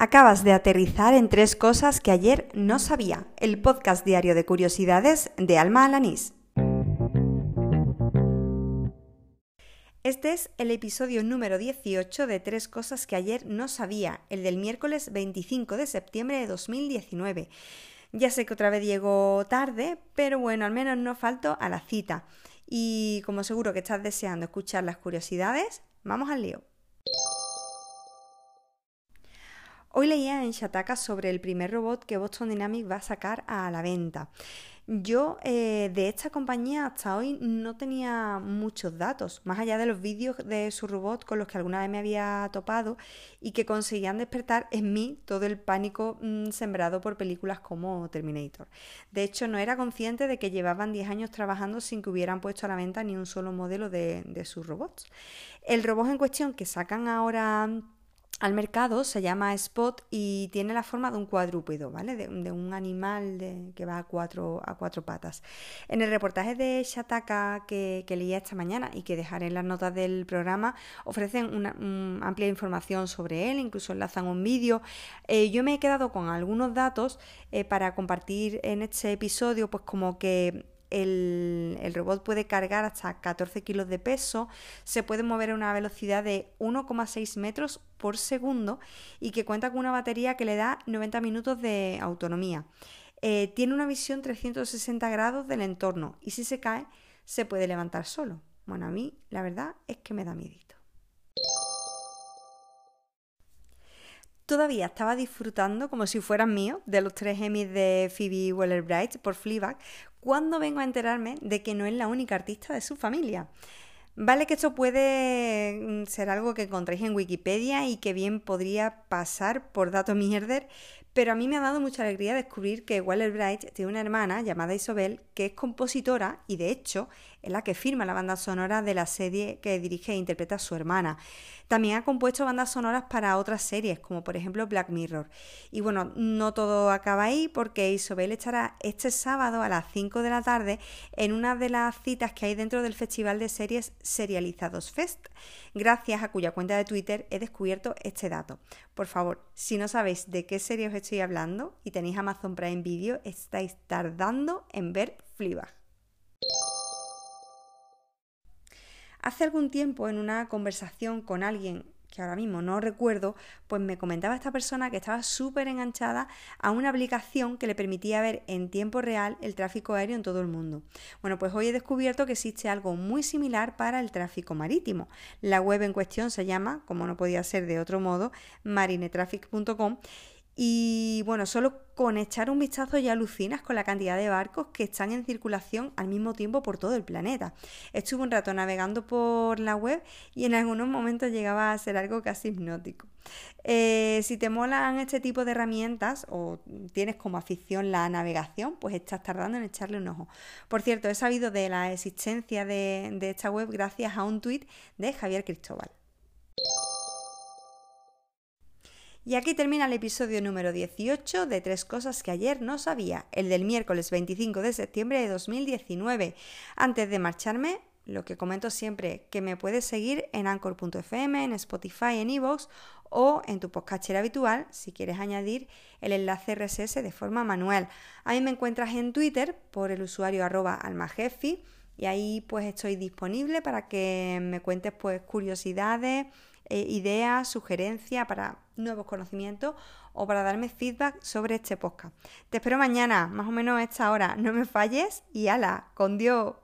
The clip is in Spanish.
Acabas de aterrizar en tres cosas que ayer no sabía. El podcast diario de curiosidades de Alma Alanís. Este es el episodio número 18 de Tres cosas que ayer no sabía, el del miércoles 25 de septiembre de 2019. Ya sé que otra vez llego tarde, pero bueno, al menos no falto a la cita. Y como seguro que estás deseando escuchar las curiosidades, vamos al lío. Hoy leía en Shataka sobre el primer robot que Boston Dynamics va a sacar a la venta. Yo eh, de esta compañía hasta hoy no tenía muchos datos, más allá de los vídeos de su robot con los que alguna vez me había topado y que conseguían despertar en mí todo el pánico mm, sembrado por películas como Terminator. De hecho, no era consciente de que llevaban 10 años trabajando sin que hubieran puesto a la venta ni un solo modelo de, de sus robots. El robot en cuestión que sacan ahora al mercado se llama Spot y tiene la forma de un cuadrúpedo, ¿vale? De, un animal que va a cuatro, a cuatro patas. En el reportaje de Shataka que, que leí esta mañana y que dejaré en las notas del programa, ofrecen una amplia información sobre él, incluso enlazan un vídeo. Eh, yo me he quedado con algunos datos eh, para compartir en este episodio, pues como que el, robot puede cargar hasta 14 kilos de peso, se puede mover a una velocidad de 1,6 metros por segundo y que cuenta con una batería que le da 90 minutos de autonomía. Eh, tiene una visión 360 grados del entorno y si se cae se puede levantar solo. Bueno, a mí la verdad es que me da miedito. Todavía estaba disfrutando como si fueran míos de los tres Emmys de Phoebe Waller-Bright por Fleabag cuando vengo a enterarme de que no es la única artista de su familia. Vale que esto puede mm, ser algo que encontréis en Wikipedia y que bien podría pasar por dato mierder, pero a mí me ha dado mucha alegría descubrir que Waller Bright tiene una hermana llamada Isobel que es compositora y de hecho es la que firma la banda sonora de la serie que dirige e interpreta su hermana. También ha compuesto bandas sonoras para otras series, como por ejemplo Black Mirror. Y bueno, no todo acaba ahí porque Isobel estará este sábado a las 5 de la tarde en una de las citas que hay dentro del Festival de Series Serializados Fest, gracias a cuya cuenta de Twitter he descubierto este dato. Por favor, si no sabéis de qué serie os estoy hablando y tenéis Amazon Prime Video, estáis tardando en ver Fleabag. Hace algún tiempo, en una conversación con alguien que ahora mismo no recuerdo, pues me comentaba esta persona que estaba súper enganchada a una aplicación que le permitía ver en tiempo real el tráfico aéreo en todo el mundo. Bueno, pues hoy he descubierto que existe algo muy similar para el tráfico marítimo. La web en cuestión se llama, como no podía ser de otro modo, marinetraffic.com y bueno, solo con echar un vistazo ya alucinas con la cantidad de barcos que están en circulación al mismo tiempo por todo el planeta. Estuve un rato navegando por la web y en algunos momentos llegaba a ser algo casi hipnótico. Eh, si te molan este tipo de herramientas o tienes como afición la navegación, pues estás tardando en echarle un ojo. Por cierto, he sabido de la existencia de, de esta web gracias a un tuit de Javier Cristóbal. Y aquí termina el episodio número 18 de Tres Cosas que ayer no sabía, el del miércoles 25 de septiembre de 2019. Antes de marcharme, lo que comento siempre, que me puedes seguir en anchor.fm, en Spotify, en iVoox o en tu podcast habitual si quieres añadir el enlace RSS de forma manual. A mí me encuentras en Twitter por el usuario arroba almajefi y ahí pues estoy disponible para que me cuentes pues curiosidades, eh, ideas, sugerencias para nuevos conocimientos o para darme feedback sobre este podcast. Te espero mañana, más o menos a esta hora. No me falles y ala, con Dios.